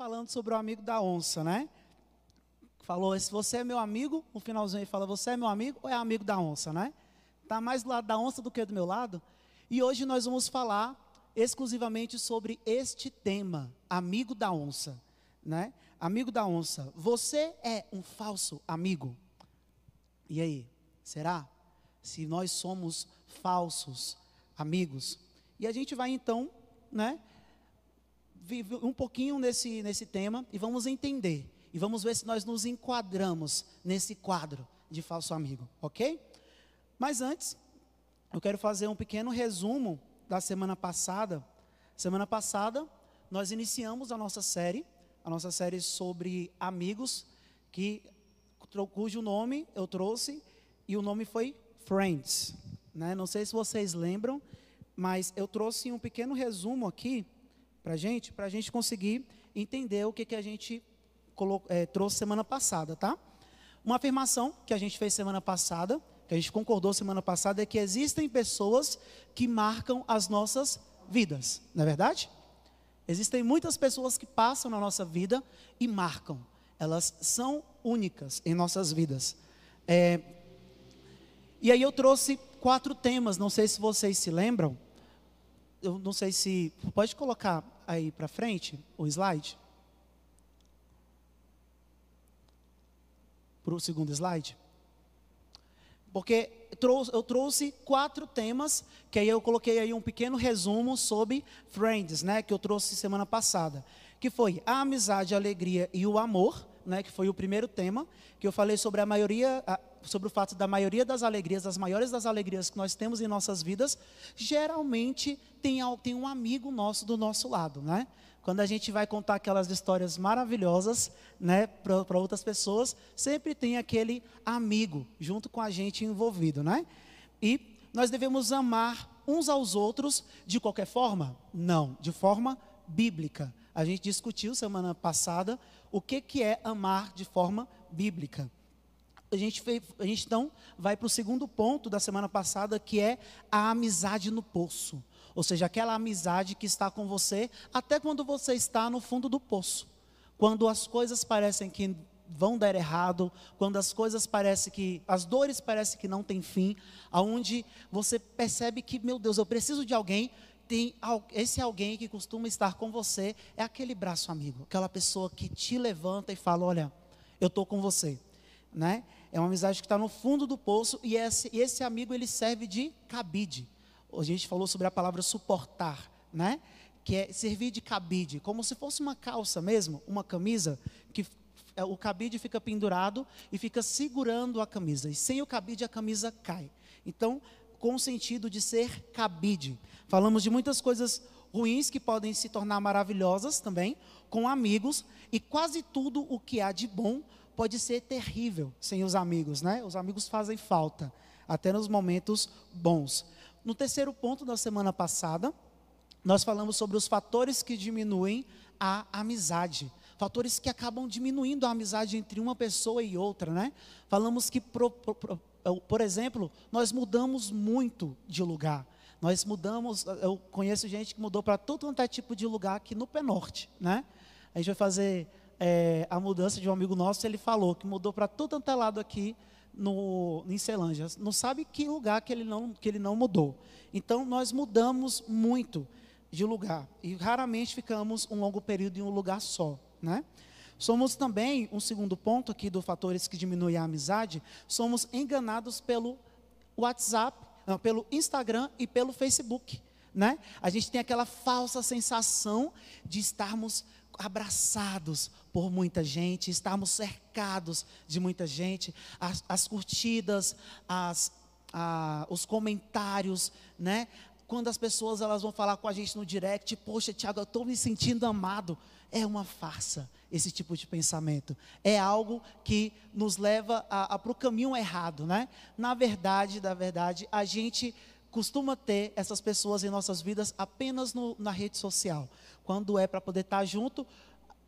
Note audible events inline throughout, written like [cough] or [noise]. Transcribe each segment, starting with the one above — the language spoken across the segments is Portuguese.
falando sobre o amigo da onça, né? Falou, se você é meu amigo, no finalzinho ele fala, você é meu amigo ou é amigo da onça, né? Tá mais do lado da onça do que do meu lado. E hoje nós vamos falar exclusivamente sobre este tema, amigo da onça, né? Amigo da onça, você é um falso amigo? E aí, será? Se nós somos falsos amigos? E a gente vai então, né, um pouquinho nesse, nesse tema e vamos entender. E vamos ver se nós nos enquadramos nesse quadro de falso amigo, ok? Mas antes, eu quero fazer um pequeno resumo da semana passada. Semana passada, nós iniciamos a nossa série, a nossa série sobre amigos, que, cujo nome eu trouxe, e o nome foi Friends. Né? Não sei se vocês lembram, mas eu trouxe um pequeno resumo aqui para a gente, para a gente conseguir entender o que, que a gente colocou, é, trouxe semana passada, tá? Uma afirmação que a gente fez semana passada, que a gente concordou semana passada, é que existem pessoas que marcam as nossas vidas, não é verdade? Existem muitas pessoas que passam na nossa vida e marcam, elas são únicas em nossas vidas. É, e aí eu trouxe quatro temas, não sei se vocês se lembram, eu não sei se. Pode colocar aí para frente o slide? Para o segundo slide? Porque eu trouxe quatro temas, que aí eu coloquei aí um pequeno resumo sobre Friends, né? Que eu trouxe semana passada. Que foi a amizade, a alegria e o amor, né? Que foi o primeiro tema, que eu falei sobre a maioria, sobre o fato da maioria das alegrias, das maiores das alegrias que nós temos em nossas vidas, geralmente tem, tem um amigo nosso do nosso lado, né? Quando a gente vai contar aquelas histórias maravilhosas, né, para outras pessoas, sempre tem aquele amigo junto com a gente envolvido, né? E nós devemos amar uns aos outros de qualquer forma? Não, de forma bíblica. A gente discutiu semana passada o que, que é amar de forma bíblica a gente, fez, a gente então vai para o segundo ponto da semana passada, que é a amizade no poço. Ou seja, aquela amizade que está com você até quando você está no fundo do poço. Quando as coisas parecem que vão dar errado, quando as coisas parecem que, as dores parecem que não têm fim, aonde você percebe que, meu Deus, eu preciso de alguém, tem esse alguém que costuma estar com você, é aquele braço amigo, aquela pessoa que te levanta e fala, olha, eu estou com você, né? É uma amizade que está no fundo do poço e esse, esse amigo ele serve de cabide. A gente falou sobre a palavra suportar, né? Que é servir de cabide, como se fosse uma calça mesmo, uma camisa que é, o cabide fica pendurado e fica segurando a camisa. E sem o cabide a camisa cai. Então, com o sentido de ser cabide. Falamos de muitas coisas ruins que podem se tornar maravilhosas também com amigos e quase tudo o que há de bom pode ser terrível sem os amigos, né? Os amigos fazem falta, até nos momentos bons. No terceiro ponto da semana passada, nós falamos sobre os fatores que diminuem a amizade. Fatores que acabam diminuindo a amizade entre uma pessoa e outra, né? Falamos que, por, por, por exemplo, nós mudamos muito de lugar. Nós mudamos, eu conheço gente que mudou para todo quanto é tipo de lugar aqui no Penorte, né? A gente vai fazer é, a mudança de um amigo nosso, ele falou que mudou para todo quanto é lado aqui no, em Celândia. Não sabe que lugar que ele, não, que ele não mudou. Então, nós mudamos muito de lugar. E raramente ficamos um longo período em um lugar só. Né? Somos também, um segundo ponto aqui do fatores que diminuem a amizade, somos enganados pelo WhatsApp, pelo Instagram e pelo Facebook. Né? A gente tem aquela falsa sensação de estarmos abraçados por muita gente, estarmos cercados de muita gente, as, as curtidas, as, a, os comentários, né? Quando as pessoas elas vão falar com a gente no direct, poxa, Tiago, eu estou me sentindo amado. É uma farsa esse tipo de pensamento. É algo que nos leva para o caminho errado, né? Na verdade, da verdade, a gente costuma ter essas pessoas em nossas vidas apenas no, na rede social. Quando é para poder estar junto,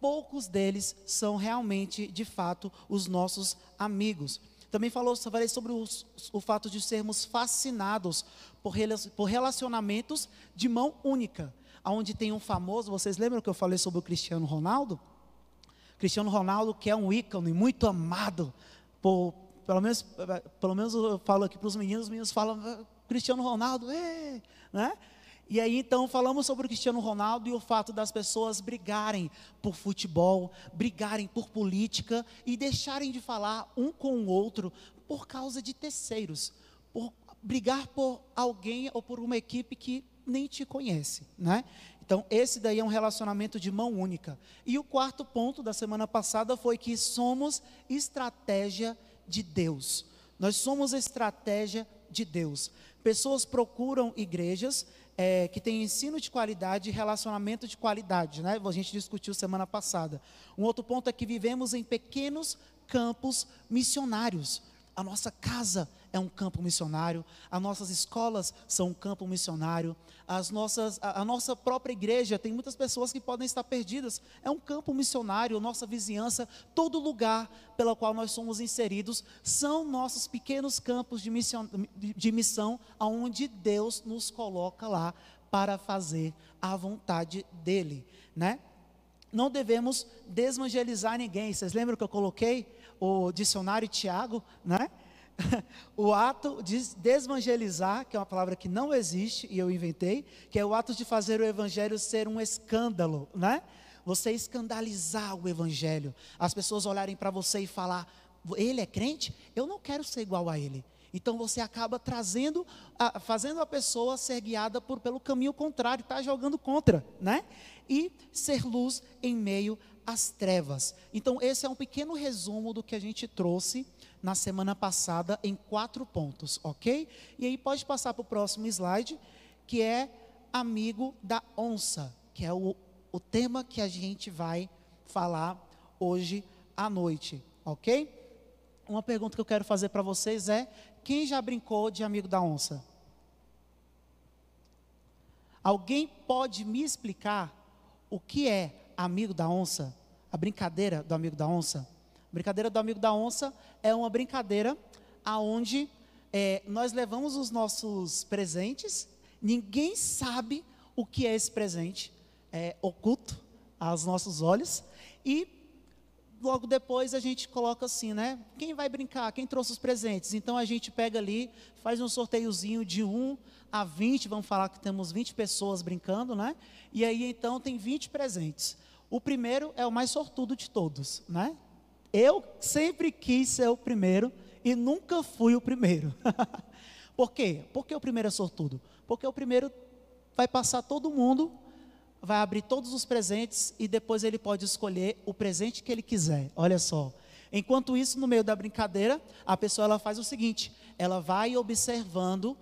poucos deles são realmente, de fato, os nossos amigos. Também falou, falei sobre os, o fato de sermos fascinados por, por relacionamentos de mão única. Onde tem um famoso, vocês lembram que eu falei sobre o Cristiano Ronaldo? Cristiano Ronaldo, que é um ícone muito amado por, pelo menos, pelo menos eu falo aqui para os meninos, os meninos falam, ah, Cristiano Ronaldo, é, né? E aí então falamos sobre o Cristiano Ronaldo e o fato das pessoas brigarem por futebol, brigarem por política e deixarem de falar um com o outro por causa de terceiros, por brigar por alguém ou por uma equipe que nem te conhece, né? Então, esse daí é um relacionamento de mão única. E o quarto ponto da semana passada foi que somos estratégia de Deus. Nós somos estratégia de Deus. Pessoas procuram igrejas é, que têm ensino de qualidade e relacionamento de qualidade, né? A gente discutiu semana passada. Um outro ponto é que vivemos em pequenos campos missionários. A nossa casa é um campo missionário, as nossas escolas são um campo missionário, as nossas, a, a, nossa própria igreja, tem muitas pessoas que podem estar perdidas, é um campo missionário, nossa vizinhança, todo lugar pelo qual nós somos inseridos, são nossos pequenos campos de missão, de, missão, onde Deus nos coloca lá para fazer a vontade dEle, né? Não devemos desmangelizar ninguém, vocês lembram que eu coloquei o dicionário Tiago, né? [laughs] o ato de desvangelizar, que é uma palavra que não existe e eu inventei, que é o ato de fazer o evangelho ser um escândalo, né? Você escandalizar o evangelho, as pessoas olharem para você e falar: ele é crente? Eu não quero ser igual a ele. Então você acaba trazendo, fazendo a pessoa ser guiada por, pelo caminho contrário, está jogando contra, né? E ser luz em meio às trevas. Então esse é um pequeno resumo do que a gente trouxe na semana passada em quatro pontos, ok? E aí pode passar para o próximo slide, que é amigo da onça, que é o, o tema que a gente vai falar hoje à noite, ok? Uma pergunta que eu quero fazer para vocês é: quem já brincou de amigo da onça? Alguém pode me explicar o que é amigo da onça? A brincadeira do amigo da onça? Brincadeira do amigo da onça é uma brincadeira aonde é, nós levamos os nossos presentes, ninguém sabe o que é esse presente, é oculto aos nossos olhos, e logo depois a gente coloca assim, né? Quem vai brincar? Quem trouxe os presentes? Então a gente pega ali, faz um sorteiozinho de 1 a 20, vamos falar que temos 20 pessoas brincando, né? E aí então tem 20 presentes. O primeiro é o mais sortudo de todos, né? Eu sempre quis ser o primeiro e nunca fui o primeiro. [laughs] Por quê? Porque o primeiro é sortudo. Porque o primeiro vai passar todo mundo, vai abrir todos os presentes e depois ele pode escolher o presente que ele quiser. Olha só. Enquanto isso, no meio da brincadeira, a pessoa ela faz o seguinte: ela vai observando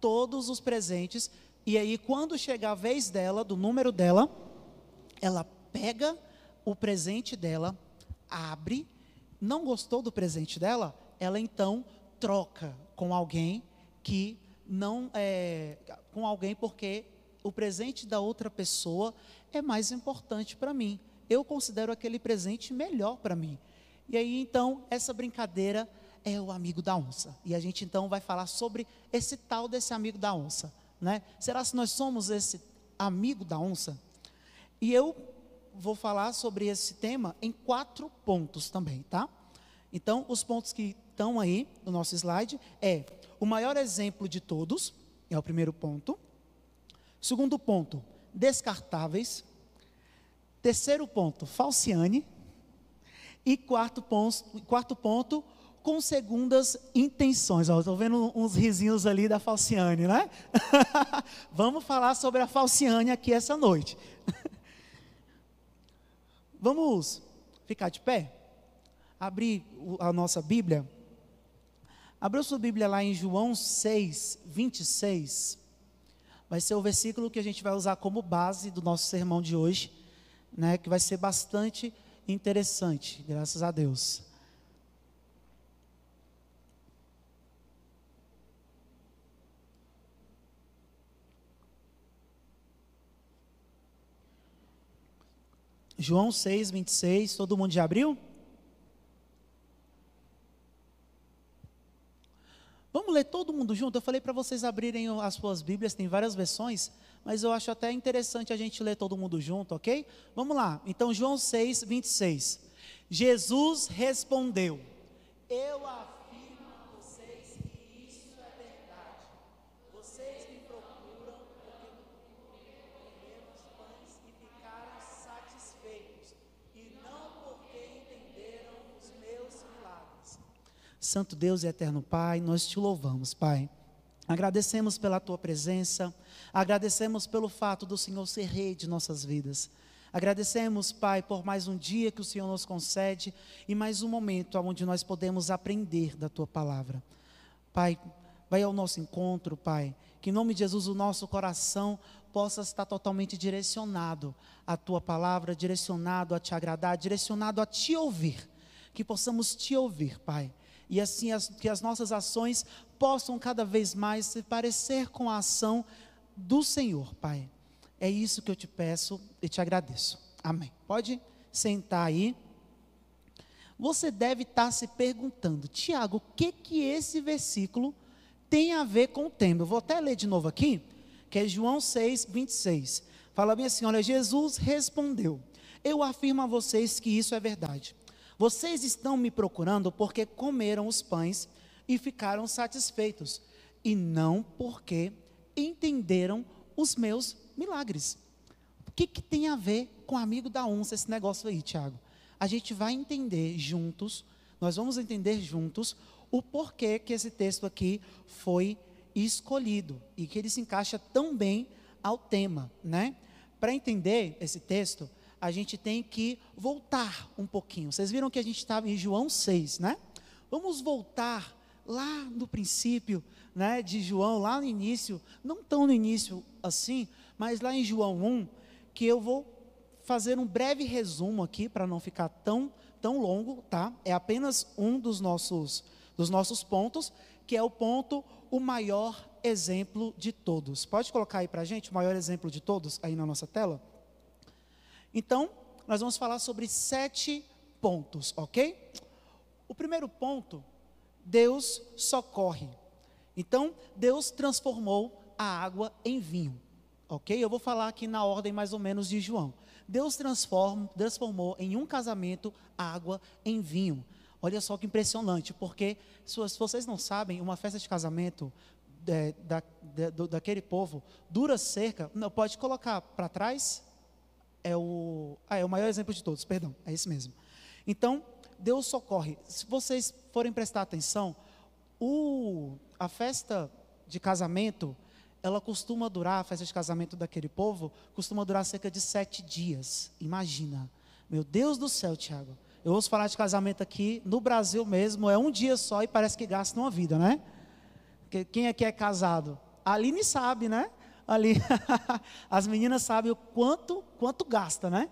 todos os presentes e aí quando chega a vez dela, do número dela, ela pega o presente dela, abre, não gostou do presente dela, ela então troca com alguém que não é, com alguém porque o presente da outra pessoa é mais importante para mim. Eu considero aquele presente melhor para mim. E aí então essa brincadeira é o amigo da onça. E a gente então vai falar sobre esse tal desse amigo da onça, né? Será se nós somos esse amigo da onça? E eu vou falar sobre esse tema em quatro pontos também, tá? Então, os pontos que estão aí no nosso slide é o maior exemplo de todos, é o primeiro ponto. Segundo ponto, descartáveis. Terceiro ponto, falciane. E quarto ponto, quarto ponto com segundas intenções. Estou vendo uns risinhos ali da Falciane, né? [laughs] Vamos falar sobre a Falciane aqui essa noite. Vamos ficar de pé? Abrir a nossa Bíblia. Abra sua Bíblia lá em João 6, 26. Vai ser o versículo que a gente vai usar como base do nosso sermão de hoje, né, que vai ser bastante interessante, graças a Deus. João 6, 26, todo mundo já abriu? Vamos ler todo mundo junto? Eu falei para vocês abrirem as suas Bíblias, tem várias versões, mas eu acho até interessante a gente ler todo mundo junto, ok? Vamos lá. Então, João 6, 26. Jesus respondeu: Eu afirmo a vocês que isso é verdade. Vocês me procuram porque comeram os pães e ficaram satisfeitos, e não porque entenderam os meus milagres. Santo Deus e eterno Pai, nós te louvamos, Pai. Agradecemos pela tua presença, agradecemos pelo fato do Senhor ser rei de nossas vidas. Agradecemos, Pai, por mais um dia que o Senhor nos concede e mais um momento onde nós podemos aprender da tua palavra. Pai, vai ao nosso encontro, Pai. Que em nome de Jesus o nosso coração possa estar totalmente direcionado à tua palavra, direcionado a te agradar, direcionado a te ouvir. Que possamos te ouvir, Pai. E assim as, que as nossas ações possam cada vez mais se parecer com a ação do Senhor, Pai. É isso que eu te peço e te agradeço. Amém. Pode sentar aí. Você deve estar se perguntando, Tiago, o que que esse versículo tem a ver com o tema? Eu vou até ler de novo aqui, que é João 6, 26. Fala bem assim: olha, Jesus respondeu: Eu afirmo a vocês que isso é verdade. Vocês estão me procurando porque comeram os pães e ficaram satisfeitos, e não porque entenderam os meus milagres. O que, que tem a ver com amigo da onça esse negócio aí, Tiago? A gente vai entender juntos, nós vamos entender juntos o porquê que esse texto aqui foi escolhido e que ele se encaixa tão bem ao tema, né? Para entender esse texto, a gente tem que voltar um pouquinho. Vocês viram que a gente estava em João 6, né? Vamos voltar lá no princípio, né, de João, lá no início, não tão no início assim, mas lá em João 1, que eu vou fazer um breve resumo aqui para não ficar tão tão longo, tá? É apenas um dos nossos dos nossos pontos, que é o ponto o maior exemplo de todos. Pode colocar aí para gente o maior exemplo de todos aí na nossa tela? Então, nós vamos falar sobre sete pontos, ok? O primeiro ponto, Deus socorre. Então, Deus transformou a água em vinho. Ok? Eu vou falar aqui na ordem mais ou menos de João. Deus transformou em um casamento água em vinho. Olha só que impressionante, porque se vocês não sabem, uma festa de casamento é, da, da, daquele povo dura cerca. Não, pode colocar para trás. É o, ah, é o maior exemplo de todos, perdão, é esse mesmo. Então, Deus socorre. Se vocês forem prestar atenção, o, a festa de casamento ela costuma durar, a festa de casamento daquele povo, costuma durar cerca de sete dias. Imagina. Meu Deus do céu, Tiago. Eu ouço falar de casamento aqui, no Brasil mesmo, é um dia só e parece que gasta uma vida, né? Quem aqui é casado? A Aline sabe, né? Ali, [laughs] as meninas sabem o quanto, quanto gasta, né?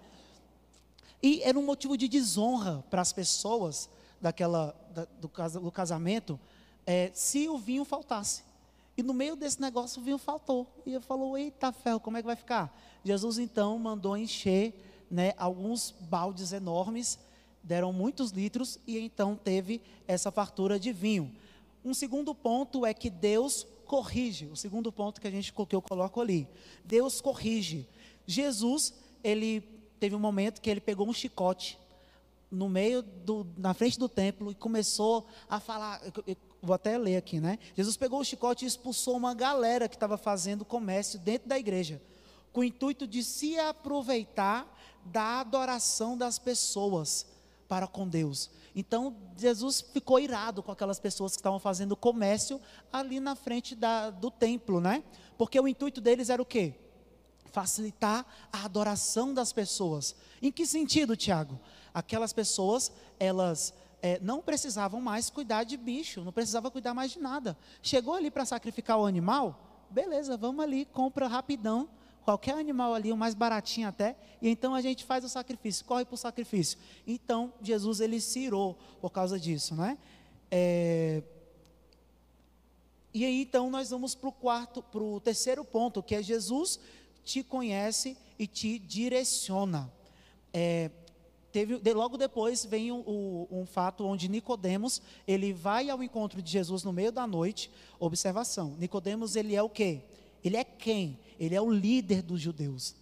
E era um motivo de desonra para as pessoas daquela, da, do, do casamento, é, se o vinho faltasse. E no meio desse negócio o vinho faltou. E ele falou: Eita ferro, como é que vai ficar? Jesus então mandou encher né, alguns baldes enormes, deram muitos litros, e então teve essa fartura de vinho. Um segundo ponto é que Deus corrige. O segundo ponto que a gente que eu coloco ali. Deus corrige. Jesus, ele teve um momento que ele pegou um chicote no meio do, na frente do templo e começou a falar. Eu, vou até ler aqui, né? Jesus pegou o chicote e expulsou uma galera que estava fazendo comércio dentro da igreja, com o intuito de se aproveitar da adoração das pessoas para com Deus. Então, Jesus ficou irado com aquelas pessoas que estavam fazendo comércio ali na frente da, do templo, né? Porque o intuito deles era o quê? Facilitar a adoração das pessoas. Em que sentido, Tiago? Aquelas pessoas, elas é, não precisavam mais cuidar de bicho, não precisava cuidar mais de nada. Chegou ali para sacrificar o animal, beleza, vamos ali, compra rapidão, qualquer animal ali, o mais baratinho até, e então a gente faz o sacrifício, corre para o sacrifício. Então, Jesus, ele se irou por causa disso, né? É... E aí, então, nós vamos para o quarto, para o terceiro ponto, que é Jesus te conhece e te direciona. É, Teve, de, logo depois vem um, um, fato onde Nicodemos ele vai ao encontro de Jesus no meio da noite. Observação: Nicodemos ele é o quê? Ele é quem? Ele é o líder dos judeus.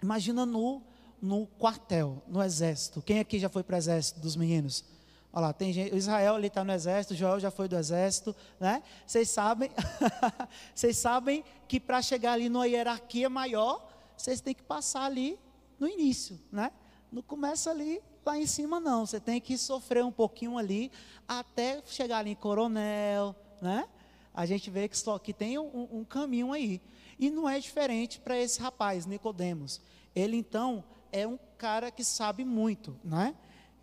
Imagina no no quartel, no exército. Quem aqui já foi para o exército dos meninos? Olha lá, tem gente, Israel ali está no exército, Joel já foi do exército, né? Vocês sabem, [laughs] vocês sabem que para chegar ali numa hierarquia maior, vocês têm que passar ali no início, né? Não começa ali lá em cima não, você tem que sofrer um pouquinho ali até chegar ali em coronel, né? A gente vê que só que tem um, um caminho aí. E não é diferente para esse rapaz, Nicodemos. Ele então é um cara que sabe muito, não é?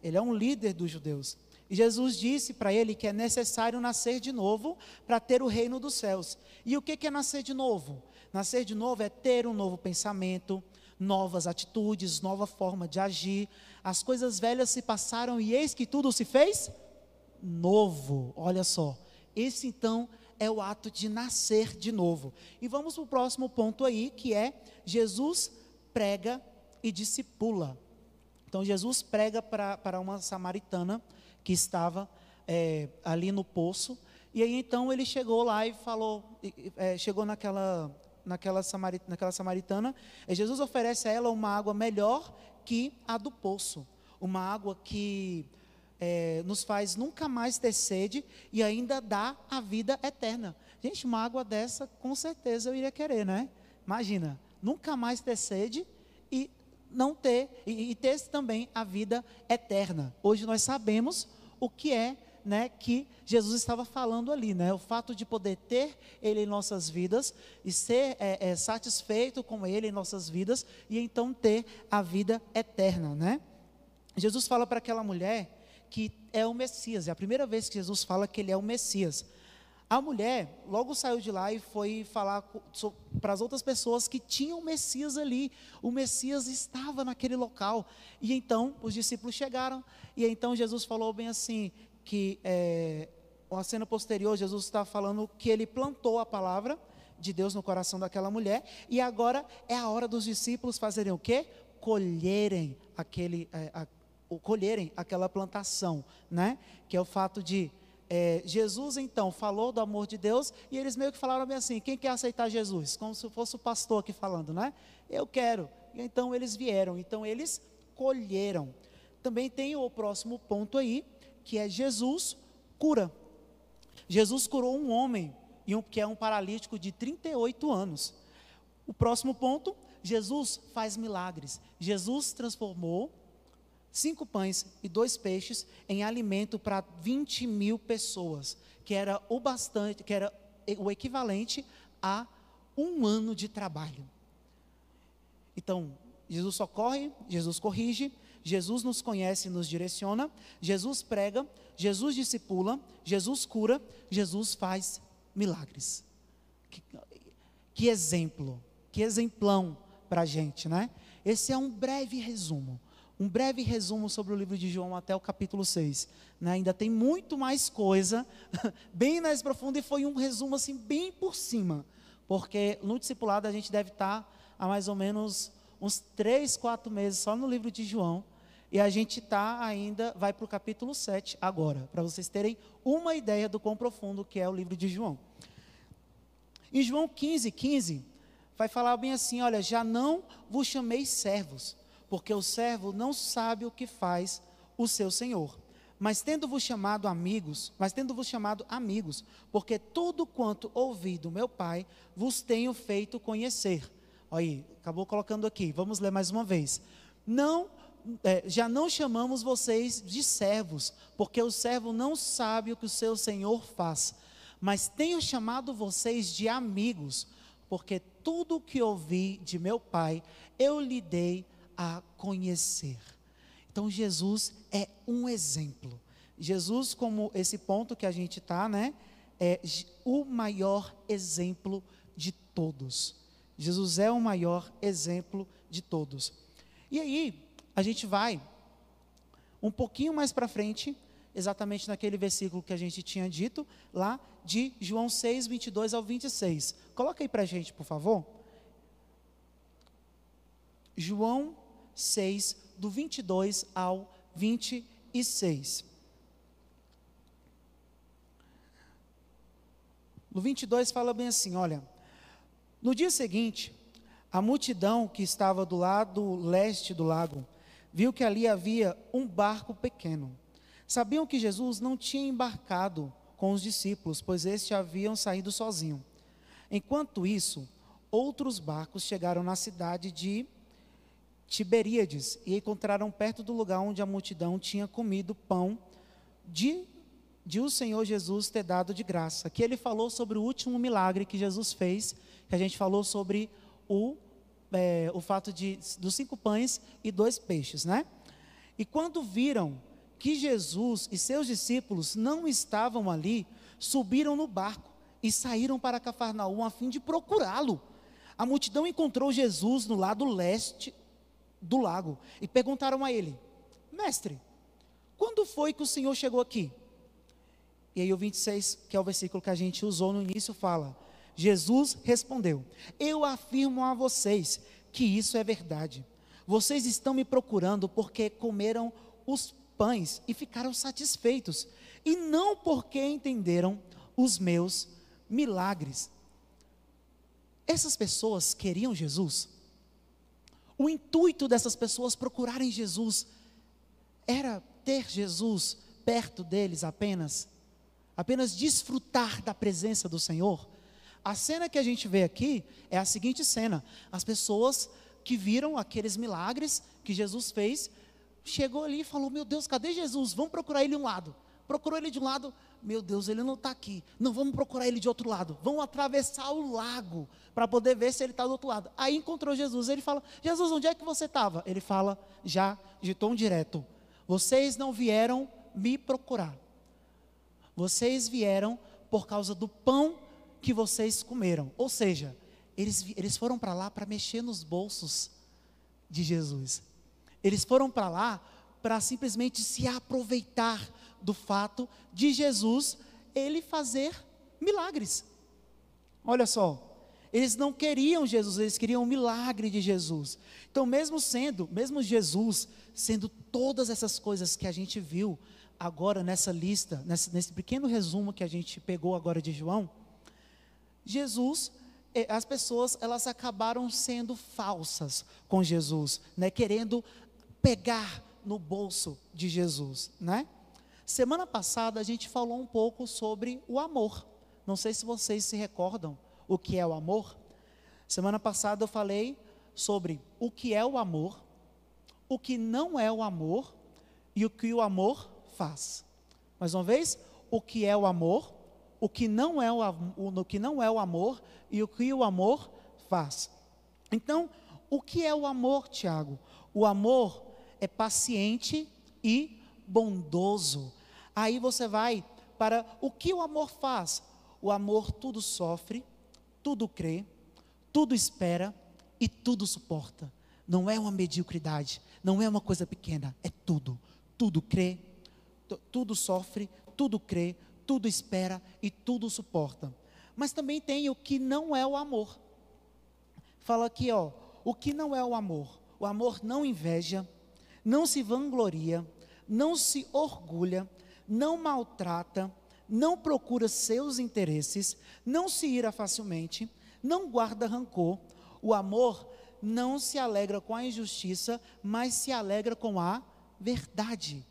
Ele é um líder dos judeus. E Jesus disse para ele que é necessário nascer de novo para ter o reino dos céus. E o que é nascer de novo? Nascer de novo é ter um novo pensamento, novas atitudes, nova forma de agir. As coisas velhas se passaram e eis que tudo se fez novo. Olha só. Esse então é o ato de nascer de novo. E vamos para o próximo ponto aí, que é Jesus prega e discipula. Então Jesus prega para uma samaritana que estava é, ali no poço. E aí então ele chegou lá e falou, é, chegou naquela, naquela, samarit, naquela samaritana. E Jesus oferece a ela uma água melhor que a do poço. Uma água que é, nos faz nunca mais ter sede e ainda dá a vida eterna. Gente, uma água dessa com certeza eu iria querer, né? Imagina, nunca mais ter sede e não ter e, e ter também a vida eterna. Hoje nós sabemos o que é né, que Jesus estava falando ali, né, o fato de poder ter Ele em nossas vidas e ser é, é, satisfeito com Ele em nossas vidas e então ter a vida eterna, né? Jesus fala para aquela mulher que é o Messias, é a primeira vez que Jesus fala que Ele é o Messias. A mulher logo saiu de lá e foi falar para as outras pessoas que tinham o Messias ali. O Messias estava naquele local. E então os discípulos chegaram. E então Jesus falou bem assim: que é, a cena posterior, Jesus está falando que ele plantou a palavra de Deus no coração daquela mulher. E agora é a hora dos discípulos fazerem o quê? Colherem aquele. É, colherem aquela plantação, né? Que é o fato de é, Jesus então falou do amor de Deus e eles meio que falaram bem assim: quem quer aceitar Jesus? Como se fosse o pastor aqui falando, né? Eu quero. E então eles vieram, então eles colheram. Também tem o próximo ponto aí, que é Jesus cura. Jesus curou um homem que é um paralítico de 38 anos. O próximo ponto, Jesus faz milagres. Jesus transformou cinco pães e dois peixes em alimento para 20 mil pessoas, que era o bastante, que era o equivalente a um ano de trabalho. Então, Jesus socorre, Jesus corrige, Jesus nos conhece e nos direciona, Jesus prega, Jesus discipula, Jesus cura, Jesus faz milagres. Que, que exemplo, que exemplão para a gente, né? Esse é um breve resumo um breve resumo sobre o livro de João até o capítulo 6. Né? Ainda tem muito mais coisa, [laughs] bem mais profundo, e foi um resumo assim, bem por cima. Porque no discipulado a gente deve estar há mais ou menos uns três, quatro meses só no livro de João. E a gente está ainda, vai para o capítulo 7 agora, para vocês terem uma ideia do quão profundo que é o livro de João. Em João 15, 15, vai falar bem assim: olha, já não vos chamei servos porque o servo não sabe o que faz o seu senhor. Mas tendo-vos chamado amigos, mas tendo-vos chamado amigos, porque tudo quanto ouvi do meu Pai vos tenho feito conhecer. Aí, acabou colocando aqui, vamos ler mais uma vez. Não, é, já não chamamos vocês de servos, porque o servo não sabe o que o seu senhor faz. Mas tenho chamado vocês de amigos, porque tudo o que ouvi de meu Pai eu lhe dei a conhecer. Então Jesus é um exemplo. Jesus, como esse ponto que a gente está, né, é o maior exemplo de todos. Jesus é o maior exemplo de todos. E aí, a gente vai um pouquinho mais para frente, exatamente naquele versículo que a gente tinha dito, lá de João 6, 22 ao 26. Coloca aí para a gente, por favor. João 6, do 22 ao 26. No 22 fala bem assim: olha, no dia seguinte, A multidão que estava do lado leste do lago viu que ali havia um barco pequeno. Sabiam que Jesus não tinha embarcado com os discípulos, pois estes haviam saído sozinhos. Enquanto isso, outros barcos chegaram na cidade de Tiberíades e encontraram perto do lugar onde a multidão tinha comido pão de, de o Senhor Jesus ter dado de graça. Que ele falou sobre o último milagre que Jesus fez, que a gente falou sobre o, é, o fato de, dos cinco pães e dois peixes, né? E quando viram que Jesus e seus discípulos não estavam ali, subiram no barco e saíram para Cafarnaum a fim de procurá-lo. A multidão encontrou Jesus no lado leste do lago e perguntaram a ele: Mestre, quando foi que o Senhor chegou aqui? E aí o 26, que é o versículo que a gente usou no início, fala: Jesus respondeu: Eu afirmo a vocês que isso é verdade. Vocês estão me procurando porque comeram os pães e ficaram satisfeitos, e não porque entenderam os meus milagres. Essas pessoas queriam Jesus. O intuito dessas pessoas procurarem Jesus era ter Jesus perto deles apenas, apenas desfrutar da presença do Senhor. A cena que a gente vê aqui é a seguinte cena: as pessoas que viram aqueles milagres que Jesus fez, chegou ali e falou: Meu Deus, cadê Jesus? Vamos procurar ele de um lado. Procurou ele de um lado, meu Deus, ele não está aqui. Não vamos procurar ele de outro lado. Vamos atravessar o lago para poder ver se ele está do outro lado. Aí encontrou Jesus. Ele fala: Jesus, onde é que você estava? Ele fala, já de tom direto: Vocês não vieram me procurar. Vocês vieram por causa do pão que vocês comeram. Ou seja, eles, eles foram para lá para mexer nos bolsos de Jesus. Eles foram para lá para simplesmente se aproveitar do fato de Jesus ele fazer milagres. Olha só, eles não queriam Jesus, eles queriam o milagre de Jesus. Então, mesmo sendo, mesmo Jesus sendo todas essas coisas que a gente viu agora nessa lista, nesse, nesse pequeno resumo que a gente pegou agora de João, Jesus, eh, as pessoas elas acabaram sendo falsas com Jesus, né, querendo pegar no bolso de Jesus, né? Semana passada a gente falou um pouco sobre o amor. Não sei se vocês se recordam o que é o amor. Semana passada eu falei sobre o que é o amor, o que não é o amor e o que o amor faz. Mais uma vez, o que é o amor, o que não é o, o, que não é o amor e o que o amor faz. Então, o que é o amor, Tiago? O amor é paciente e bondoso. Aí você vai para o que o amor faz. O amor tudo sofre, tudo crê, tudo espera e tudo suporta. Não é uma mediocridade, não é uma coisa pequena, é tudo. Tudo crê, tudo sofre, tudo crê, tudo espera e tudo suporta. Mas também tem o que não é o amor. Fala aqui, ó, o que não é o amor? O amor não inveja, não se vangloria, não se orgulha, não maltrata, não procura seus interesses, não se ira facilmente, não guarda rancor. O amor não se alegra com a injustiça, mas se alegra com a verdade.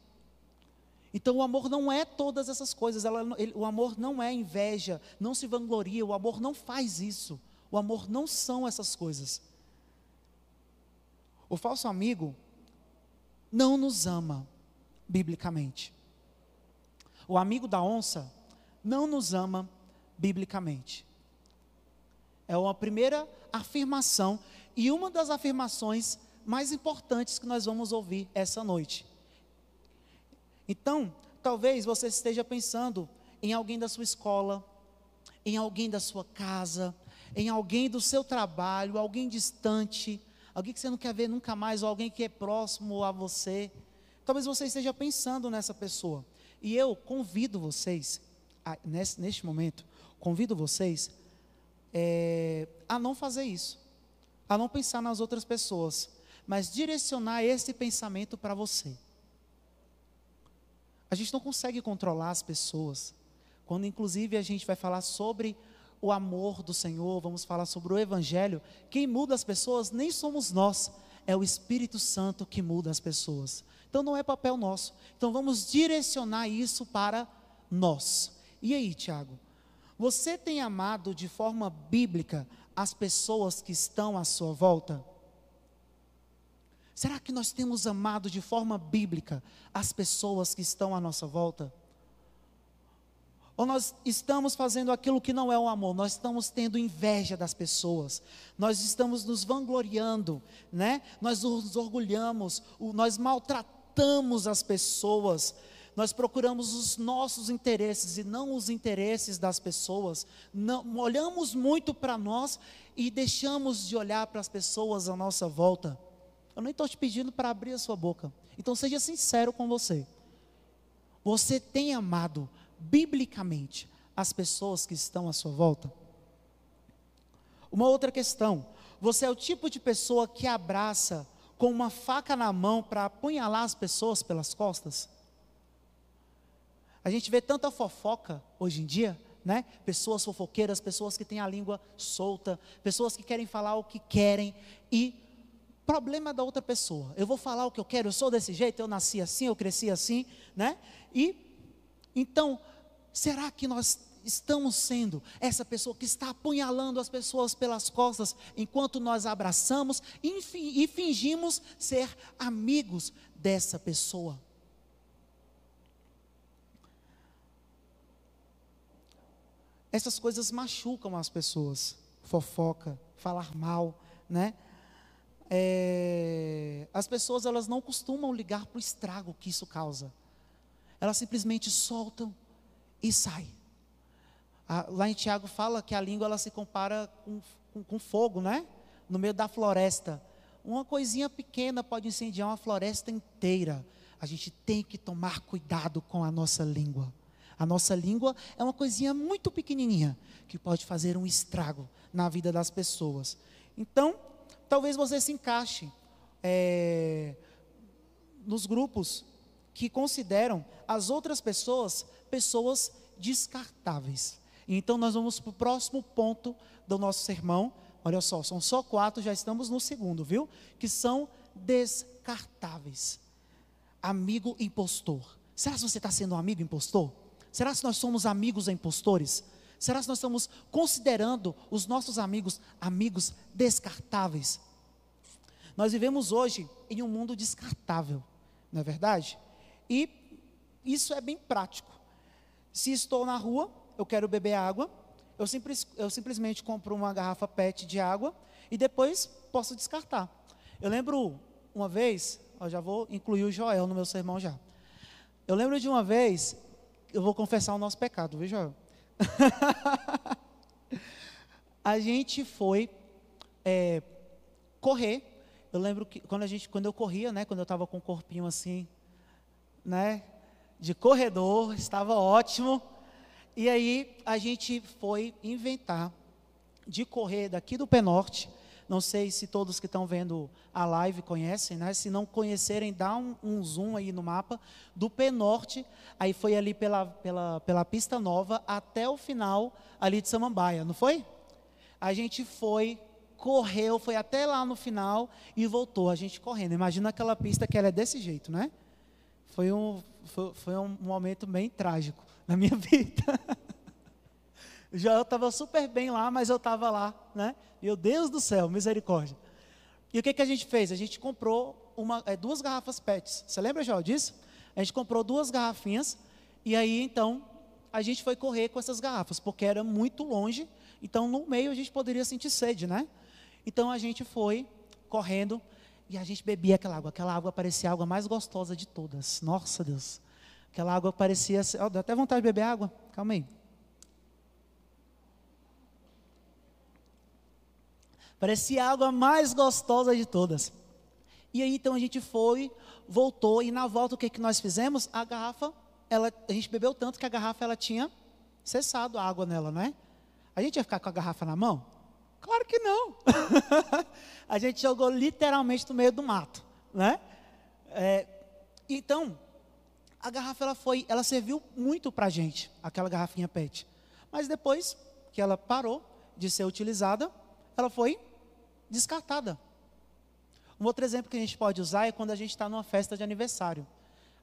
Então o amor não é todas essas coisas, ela, ele, o amor não é inveja, não se vangloria, o amor não faz isso. O amor não são essas coisas. O falso amigo não nos ama, biblicamente. O amigo da onça não nos ama biblicamente. É uma primeira afirmação e uma das afirmações mais importantes que nós vamos ouvir essa noite. Então, talvez você esteja pensando em alguém da sua escola, em alguém da sua casa, em alguém do seu trabalho, alguém distante, alguém que você não quer ver nunca mais, ou alguém que é próximo a você. Talvez você esteja pensando nessa pessoa. E eu convido vocês, a, nesse, neste momento, convido vocês é, a não fazer isso, a não pensar nas outras pessoas, mas direcionar esse pensamento para você. A gente não consegue controlar as pessoas, quando inclusive a gente vai falar sobre o amor do Senhor, vamos falar sobre o Evangelho, quem muda as pessoas nem somos nós, é o Espírito Santo que muda as pessoas. Então não é papel nosso. Então vamos direcionar isso para nós. E aí, Tiago? Você tem amado de forma bíblica as pessoas que estão à sua volta? Será que nós temos amado de forma bíblica as pessoas que estão à nossa volta? Ou nós estamos fazendo aquilo que não é o amor, nós estamos tendo inveja das pessoas, nós estamos nos vangloriando, né? nós nos orgulhamos, nós maltratamos as pessoas, nós procuramos os nossos interesses e não os interesses das pessoas, não, olhamos muito para nós e deixamos de olhar para as pessoas à nossa volta. Eu nem estou te pedindo para abrir a sua boca, então seja sincero com você. Você tem amado biblicamente as pessoas que estão à sua volta? Uma outra questão: você é o tipo de pessoa que abraça com uma faca na mão para apunhalar as pessoas pelas costas? A gente vê tanta fofoca hoje em dia, né? Pessoas fofoqueiras, pessoas que têm a língua solta, pessoas que querem falar o que querem e problema da outra pessoa. Eu vou falar o que eu quero, eu sou desse jeito, eu nasci assim, eu cresci assim, né? E então, será que nós estamos sendo essa pessoa que está apunhalando as pessoas pelas costas enquanto nós abraçamos e fingimos ser amigos dessa pessoa? Essas coisas machucam as pessoas. Fofoca, falar mal, né? É, as pessoas elas não costumam ligar para o estrago que isso causa elas simplesmente soltam e saem. Lá em Tiago fala que a língua ela se compara com, com, com fogo, né? No meio da floresta. Uma coisinha pequena pode incendiar uma floresta inteira. A gente tem que tomar cuidado com a nossa língua. A nossa língua é uma coisinha muito pequenininha que pode fazer um estrago na vida das pessoas. Então, talvez você se encaixe é, nos grupos que consideram as outras pessoas pessoas descartáveis. Então nós vamos para o próximo ponto do nosso sermão. Olha só, são só quatro, já estamos no segundo, viu? Que são descartáveis. Amigo impostor. Será que você está sendo um amigo impostor? Será que nós somos amigos impostores? Será que nós estamos considerando os nossos amigos amigos descartáveis? Nós vivemos hoje em um mundo descartável, não é verdade? E isso é bem prático. Se estou na rua, eu quero beber água, eu, simples, eu simplesmente compro uma garrafa PET de água e depois posso descartar. Eu lembro uma vez, eu já vou incluir o Joel no meu sermão já. Eu lembro de uma vez, eu vou confessar o nosso pecado, viu, Joel? [laughs] a gente foi é, correr. Eu lembro que quando a gente, quando eu corria, né, quando eu estava com o corpinho assim, né, de corredor, estava ótimo. E aí a gente foi inventar de correr daqui do Penorte. Não sei se todos que estão vendo a live conhecem, né? Se não conhecerem, dá um, um zoom aí no mapa do Penorte. Aí foi ali pela, pela, pela pista nova até o final ali de Samambaia, não foi? A gente foi, correu, foi até lá no final e voltou. A gente correndo. Imagina aquela pista que ela é desse jeito, né? foi um, foi, foi um momento bem trágico na minha [laughs] vida. Já eu estava super bem lá, mas eu estava lá, né? Meu Deus do céu, misericórdia. E o que, que a gente fez? A gente comprou uma, é, duas garrafas PETs. Você lembra, João, disso? A gente comprou duas garrafinhas e aí então a gente foi correr com essas garrafas, porque era muito longe, então no meio a gente poderia sentir sede, né? Então a gente foi correndo e a gente bebia aquela água. Aquela água parecia a água mais gostosa de todas. Nossa Deus. Aquela água parecia. Oh, dá até vontade de beber água. Calma aí. Parecia a água mais gostosa de todas. E aí então a gente foi, voltou, e na volta o que, que nós fizemos? A garrafa, ela, a gente bebeu tanto que a garrafa ela tinha cessado a água nela, não é? A gente ia ficar com a garrafa na mão? Claro que não. [laughs] a gente jogou literalmente no meio do mato, né? É, então, a garrafa ela foi, ela serviu muito para a gente, aquela garrafinha PET. Mas depois que ela parou de ser utilizada, ela foi descartada. Um outro exemplo que a gente pode usar é quando a gente está numa festa de aniversário.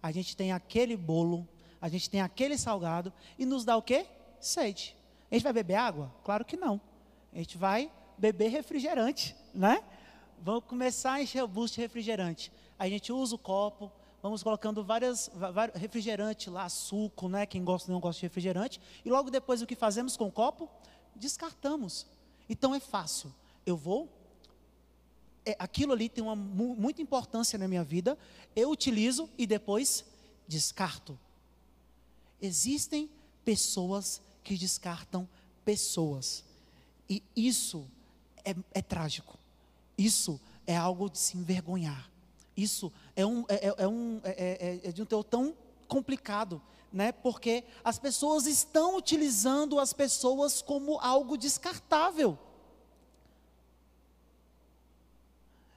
A gente tem aquele bolo, a gente tem aquele salgado e nos dá o quê? Sede. A gente vai beber água? Claro que não. A gente vai beber refrigerante, né? Vamos começar a encher o busto de refrigerante. A gente usa o copo, vamos colocando várias, refrigerante lá, suco, né? Quem gosta não gosta de refrigerante. E logo depois o que fazemos com o copo? Descartamos. Então é fácil. Eu vou é, aquilo ali tem uma muita importância na minha vida, eu utilizo e depois descarto. Existem pessoas que descartam pessoas. E isso é, é trágico. Isso é algo de se envergonhar. Isso é, um, é, é, é um, é, é, é, de um teu tão complicado, né? Porque as pessoas estão utilizando as pessoas como algo descartável.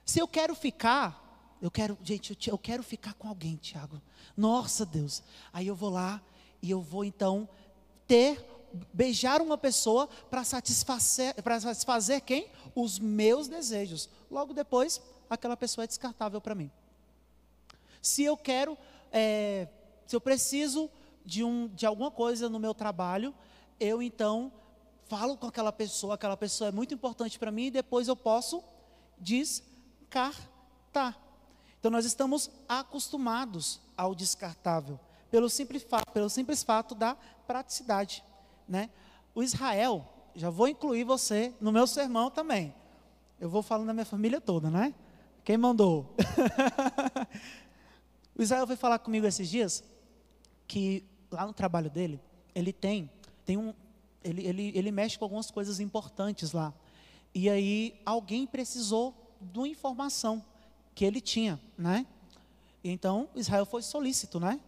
Se eu quero ficar, eu quero, gente, eu quero ficar com alguém, Tiago. Nossa Deus. Aí eu vou lá e eu vou então ter, beijar uma pessoa para satisfazer, para satisfazer quem? Os meus desejos. Logo depois, aquela pessoa é descartável para mim. Se eu quero, é, se eu preciso de, um, de alguma coisa no meu trabalho, eu então falo com aquela pessoa, aquela pessoa é muito importante para mim e depois eu posso descartar. Então nós estamos acostumados ao descartável, pelo simples, fato, pelo simples fato da praticidade. Né? O Israel, já vou incluir você no meu sermão também. Eu vou falando da minha família toda, né? Quem mandou? [laughs] o Israel foi falar comigo esses dias que lá no trabalho dele, ele tem, tem um, ele, ele, ele mexe com algumas coisas importantes lá. E aí alguém precisou de uma informação que ele tinha, né? Então Israel foi solícito, né?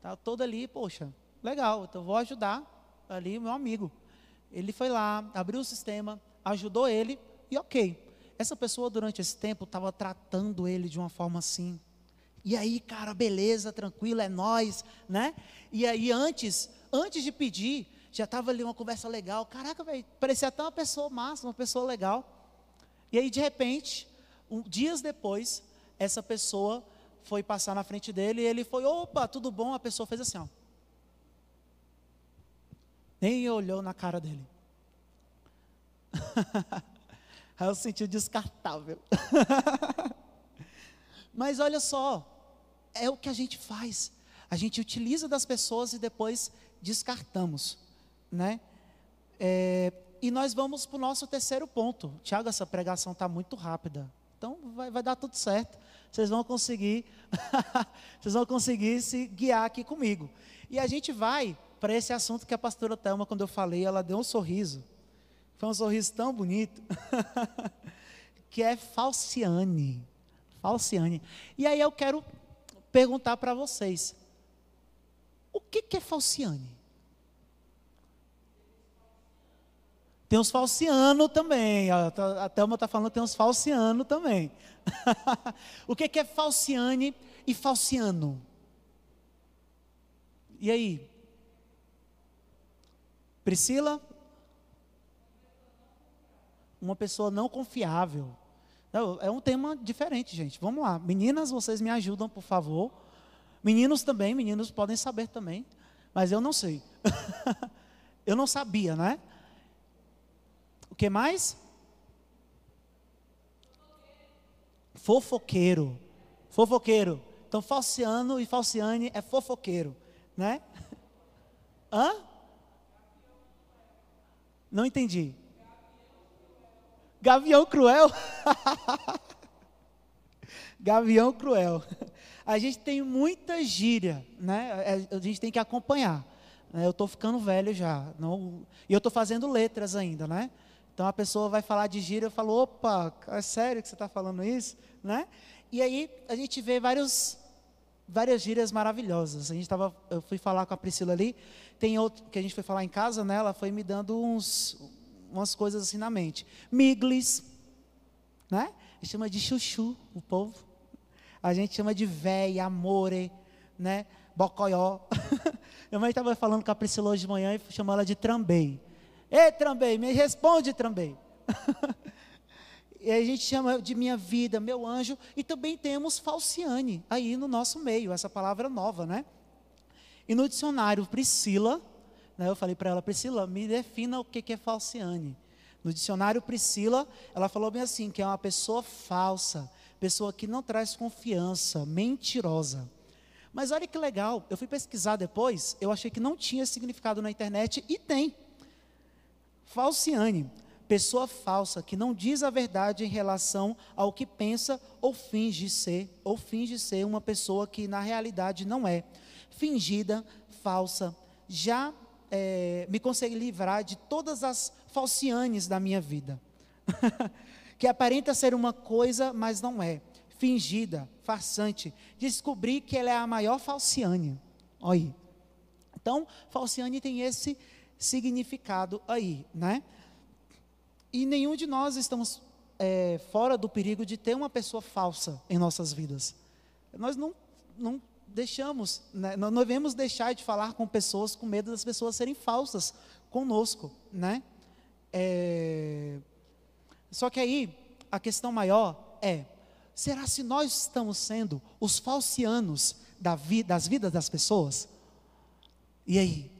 Tá todo ali, poxa, legal, então vou ajudar ali meu amigo. Ele foi lá, abriu o sistema, ajudou ele e ok. Essa pessoa durante esse tempo estava tratando ele de uma forma assim. E aí, cara, beleza, tranquilo, é nós, né? E aí antes, antes de pedir, já estava ali uma conversa legal. Caraca, velho, parecia até uma pessoa massa, uma pessoa legal. E aí, de repente, um, dias depois, essa pessoa foi passar na frente dele e ele foi, opa, tudo bom? A pessoa fez assim, ó. Nem olhou na cara dele. [laughs] Aí eu senti descartável. [laughs] Mas olha só, é o que a gente faz. A gente utiliza das pessoas e depois descartamos, né? É, e nós vamos para o nosso terceiro ponto. Tiago, essa pregação está muito rápida. Então vai, vai, dar tudo certo. Vocês vão conseguir, [laughs] vocês vão conseguir se guiar aqui comigo. E a gente vai para esse assunto que a pastora Thelma, quando eu falei, ela deu um sorriso. Foi um sorriso tão bonito. [laughs] que é falciane. Falciane. E aí eu quero perguntar para vocês: o que, que é falciane? Tem uns falciano também. A Thelma está falando que tem uns falciano também. [laughs] o que, é falciane e falciano? E aí? Priscila? Uma pessoa não confiável. É um tema diferente, gente. Vamos lá. Meninas, vocês me ajudam, por favor. Meninos também, meninos podem saber também. Mas eu não sei. [laughs] eu não sabia, né? O que mais? Fofoqueiro. Fofoqueiro. Então, falciano e falciane é fofoqueiro, né? [laughs] Hã? Não entendi. Gavião cruel? [laughs] Gavião cruel. A gente tem muita gíria, né? É, a gente tem que acompanhar. Né? Eu estou ficando velho já. Não... E eu estou fazendo letras ainda, né? Então a pessoa vai falar de gíria, eu falo, opa, é sério que você está falando isso? Né? E aí a gente vê vários, várias gírias maravilhosas. A gente tava, eu fui falar com a Priscila ali, tem outro que a gente foi falar em casa, né? Ela foi me dando uns, umas coisas assim na mente. Miglis, né? A gente chama de chuchu, o povo. A gente chama de véia, amore, né? Bocoió. [laughs] Minha mãe estava falando com a Priscila hoje de manhã e chamou ela de trambei Ei, Trambei, me responde, Trambei. [laughs] e a gente chama de minha vida, meu anjo, e também temos falciane aí no nosso meio, essa palavra nova, né? E no dicionário Priscila, né, eu falei para ela, Priscila, me defina o que, que é falciane. No dicionário Priscila, ela falou bem assim, que é uma pessoa falsa, pessoa que não traz confiança, mentirosa. Mas olha que legal, eu fui pesquisar depois, eu achei que não tinha significado na internet e tem. Falciane, pessoa falsa que não diz a verdade em relação ao que pensa ou finge ser, ou finge ser uma pessoa que na realidade não é. Fingida, falsa, já é, me consegue livrar de todas as falcianes da minha vida. [laughs] que aparenta ser uma coisa, mas não é. Fingida, farsante. Descobri que ela é a maior falciane. Olha aí. Então, falciane tem esse significado aí, né? E nenhum de nós estamos é, fora do perigo de ter uma pessoa falsa em nossas vidas. Nós não, não deixamos, né? não devemos deixar de falar com pessoas com medo das pessoas serem falsas conosco, né? É... Só que aí a questão maior é: será se nós estamos sendo os falcianos da vi das vidas das pessoas? E aí?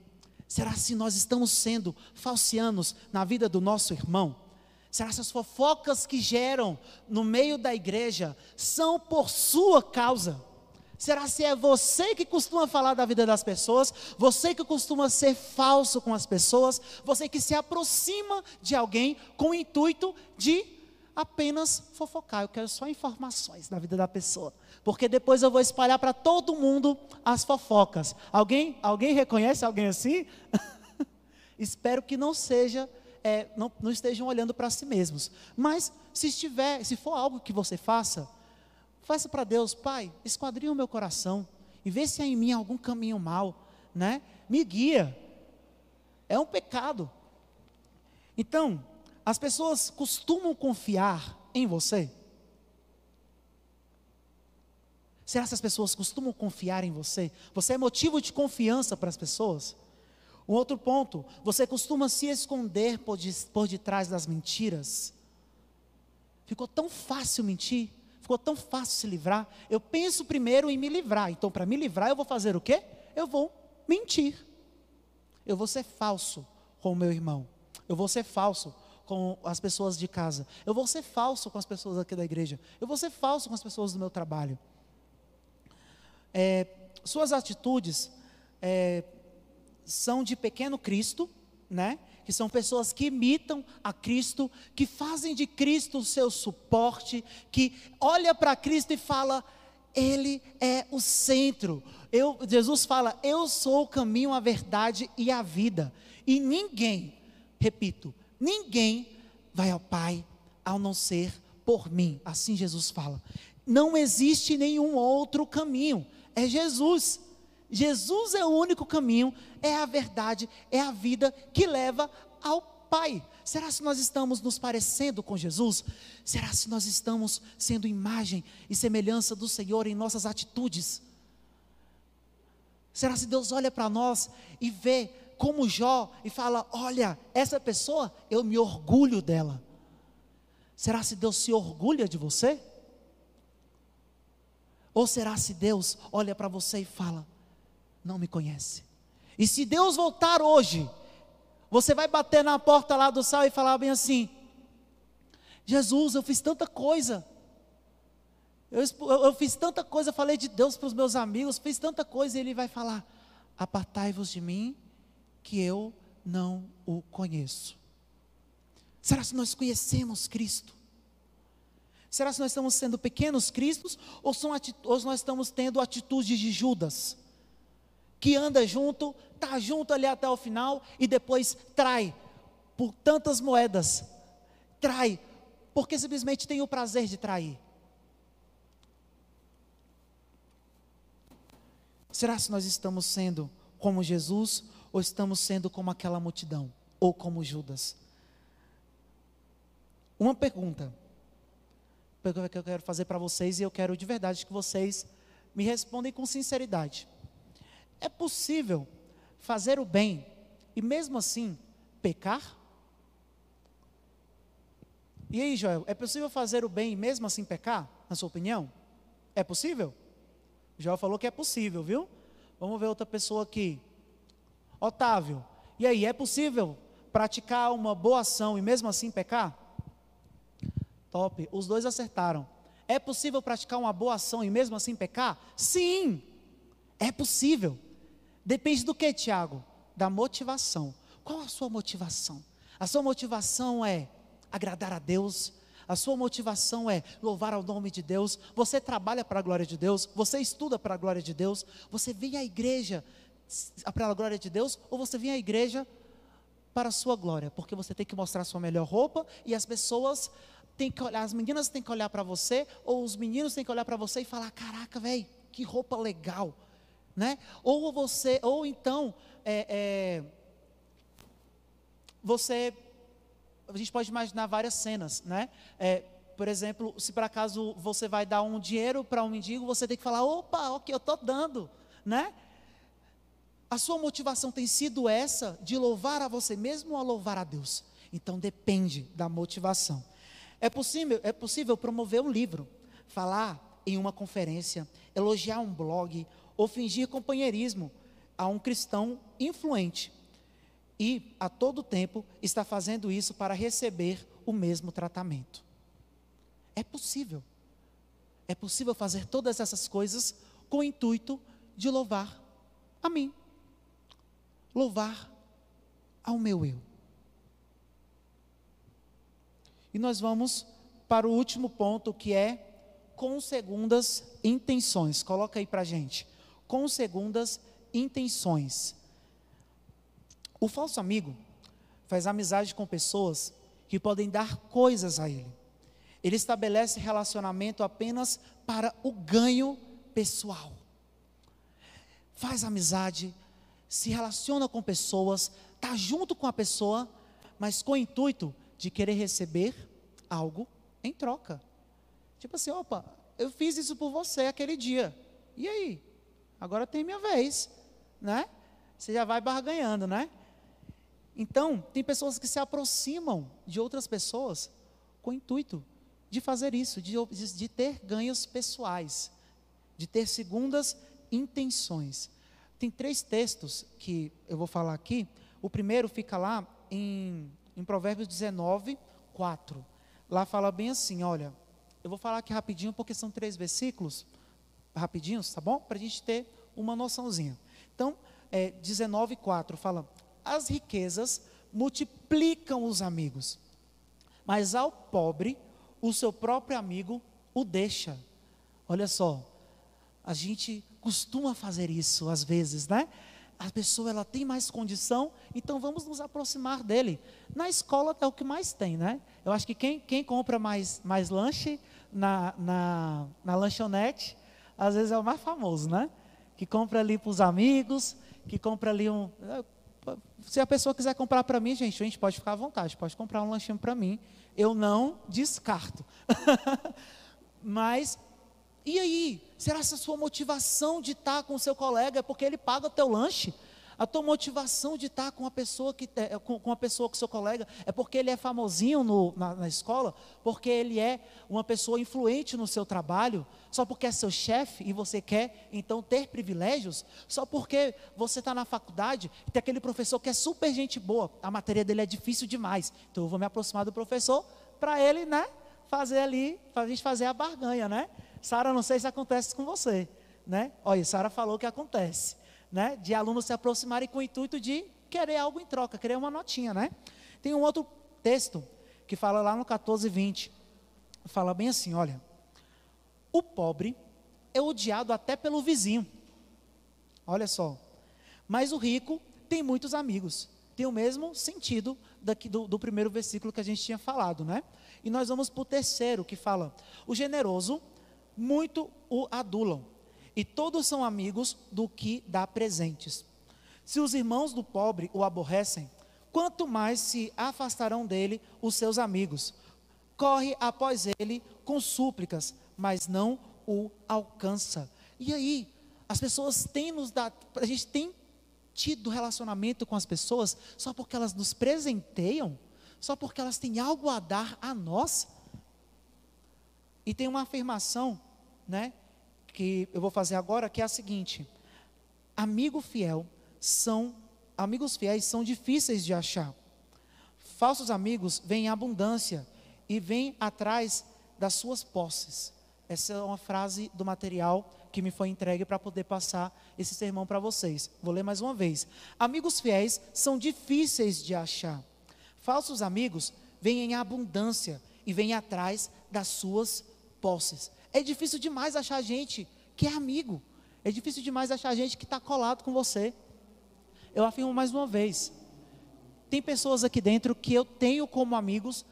Será se nós estamos sendo falcianos na vida do nosso irmão? Será se as fofocas que geram no meio da igreja são por sua causa? Será se é você que costuma falar da vida das pessoas, você que costuma ser falso com as pessoas, você que se aproxima de alguém com o intuito de apenas fofocar? Eu quero só informações da vida da pessoa, porque depois eu vou espalhar para todo mundo as fofocas. Alguém, alguém reconhece alguém assim? [laughs] Espero que não seja, é, não, não estejam olhando para si mesmos. Mas se estiver, se for algo que você faça, Faça para Deus, Pai, esquadrinha o meu coração e vê se há em mim algum caminho mal, né? Me guia. É um pecado. Então, as pessoas costumam confiar em você? Será que as pessoas costumam confiar em você? Você é motivo de confiança para as pessoas? Um outro ponto, você costuma se esconder por, de, por detrás das mentiras? Ficou tão fácil mentir? Ficou tão fácil se livrar. Eu penso primeiro em me livrar. Então, para me livrar, eu vou fazer o quê? Eu vou mentir. Eu vou ser falso com o meu irmão. Eu vou ser falso com as pessoas de casa. Eu vou ser falso com as pessoas aqui da igreja. Eu vou ser falso com as pessoas do meu trabalho. É, suas atitudes é, são de pequeno Cristo, né? Que são pessoas que imitam a Cristo, que fazem de Cristo o seu suporte, que olha para Cristo e fala: Ele é o centro. Eu, Jesus fala: Eu sou o caminho, a verdade e a vida. E ninguém, repito, ninguém vai ao Pai ao não ser por mim. Assim Jesus fala. Não existe nenhum outro caminho, é Jesus. Jesus é o único caminho, é a verdade, é a vida que leva ao Pai. Será se nós estamos nos parecendo com Jesus? Será se nós estamos sendo imagem e semelhança do Senhor em nossas atitudes? Será se Deus olha para nós e vê como Jó e fala: Olha, essa pessoa, eu me orgulho dela. Será se Deus se orgulha de você? Ou será se Deus olha para você e fala: não me conhece. E se Deus voltar hoje, você vai bater na porta lá do céu e falar bem assim: Jesus, eu fiz tanta coisa. Eu, eu, fiz tanta coisa, falei de Deus para os meus amigos, fiz tanta coisa, e Ele vai falar: Apartai-vos de mim, que eu não o conheço. Será que nós conhecemos Cristo? Será que nós estamos sendo pequenos cristos ou, são ou nós estamos tendo atitudes de Judas? Que anda junto, está junto ali até o final e depois trai por tantas moedas. Trai, porque simplesmente tem o prazer de trair. Será que nós estamos sendo como Jesus ou estamos sendo como aquela multidão ou como Judas? Uma pergunta que eu quero fazer para vocês e eu quero de verdade que vocês me respondem com sinceridade. É possível fazer o bem e mesmo assim pecar? E aí, Joel, é possível fazer o bem e mesmo assim pecar, na sua opinião? É possível? Joel falou que é possível, viu? Vamos ver outra pessoa aqui. Otávio, e aí, é possível praticar uma boa ação e mesmo assim pecar? Top, os dois acertaram. É possível praticar uma boa ação e mesmo assim pecar? Sim, é possível. Depende do que, Tiago? Da motivação. Qual a sua motivação? A sua motivação é agradar a Deus, a sua motivação é louvar ao nome de Deus, você trabalha para a glória de Deus, você estuda para a glória de Deus, você vem à igreja para a glória de Deus, ou você vem à igreja para a sua glória, porque você tem que mostrar a sua melhor roupa e as pessoas têm que olhar, as meninas têm que olhar para você, ou os meninos têm que olhar para você e falar: caraca, velho, que roupa legal, né? Ou você, ou então, é, é, você a gente pode imaginar várias cenas, né? É, por exemplo, se por acaso você vai dar um dinheiro para um mendigo, você tem que falar, opa, ok, eu estou dando, né? A sua motivação tem sido essa, de louvar a você mesmo ou louvar a Deus? Então depende da motivação. É possível, é possível promover um livro, falar em uma conferência, elogiar um blog ou fingir companheirismo a um cristão influente e a todo tempo está fazendo isso para receber o mesmo tratamento. É possível. É possível fazer todas essas coisas com o intuito de louvar a mim. Louvar ao meu eu. E nós vamos para o último ponto que é com segundas intenções. Coloca aí para gente. Com segundas intenções. O falso amigo faz amizade com pessoas que podem dar coisas a ele. Ele estabelece relacionamento apenas para o ganho pessoal. Faz amizade, se relaciona com pessoas, está junto com a pessoa, mas com o intuito de querer receber algo em troca. Tipo assim, opa, eu fiz isso por você aquele dia. E aí? Agora tem minha vez, né? Você já vai barganhando, né? Então, tem pessoas que se aproximam de outras pessoas com o intuito de fazer isso, de, de ter ganhos pessoais, de ter segundas intenções. Tem três textos que eu vou falar aqui. O primeiro fica lá em, em Provérbios 19, 4. Lá fala bem assim: olha, eu vou falar aqui rapidinho, porque são três versículos, rapidinhos, tá bom? Para a gente ter uma noçãozinha. Então, é, 19, 4 fala: as riquezas multiplicam os amigos, mas ao pobre, o seu próprio amigo o deixa. Olha só, a gente costuma fazer isso às vezes, né? A pessoa ela tem mais condição, então vamos nos aproximar dele. Na escola é o que mais tem, né? Eu acho que quem, quem compra mais, mais lanche na, na, na lanchonete, às vezes é o mais famoso, né? Que compra ali para os amigos, que compra ali um se a pessoa quiser comprar para mim, gente, a gente pode ficar à vontade, pode comprar um lanchinho para mim. Eu não descarto. [laughs] Mas, e aí? Será que a sua motivação de estar com o seu colega é porque ele paga o teu lanche? A tua motivação de estar com a pessoa que com, com a pessoa com seu colega é porque ele é famosinho no, na, na, escola, porque ele é uma pessoa influente no seu trabalho, só porque é seu chefe e você quer então ter privilégios, só porque você está na faculdade e tem aquele professor que é super gente boa, a matéria dele é difícil demais, então eu vou me aproximar do professor para ele, né, fazer ali, para a gente fazer a barganha, né? Sara, não sei se acontece com você, né? Olha, Sara falou que acontece né, de alunos se aproximarem com o intuito de querer algo em troca, querer uma notinha, né? Tem um outro texto que fala lá no 14, 20, fala bem assim, olha, o pobre é odiado até pelo vizinho, olha só, mas o rico tem muitos amigos, tem o mesmo sentido daqui do, do primeiro versículo que a gente tinha falado, né? E nós vamos para o terceiro, que fala, o generoso muito o adulam, e todos são amigos do que dá presentes. Se os irmãos do pobre o aborrecem, quanto mais se afastarão dele os seus amigos. Corre após ele com súplicas, mas não o alcança. E aí, as pessoas têm nos dado, a gente tem tido relacionamento com as pessoas só porque elas nos presenteiam, só porque elas têm algo a dar a nós. E tem uma afirmação, né, que eu vou fazer agora, que é a seguinte: amigo fiel são amigos fiéis são difíceis de achar. Falsos amigos vêm em abundância e vêm atrás das suas posses. Essa é uma frase do material que me foi entregue para poder passar esse sermão para vocês. Vou ler mais uma vez. Amigos fiéis são difíceis de achar. Falsos amigos vêm em abundância e vêm atrás das suas posses. É difícil demais achar gente que é amigo. É difícil demais achar gente que está colado com você. Eu afirmo mais uma vez: tem pessoas aqui dentro que eu tenho como amigos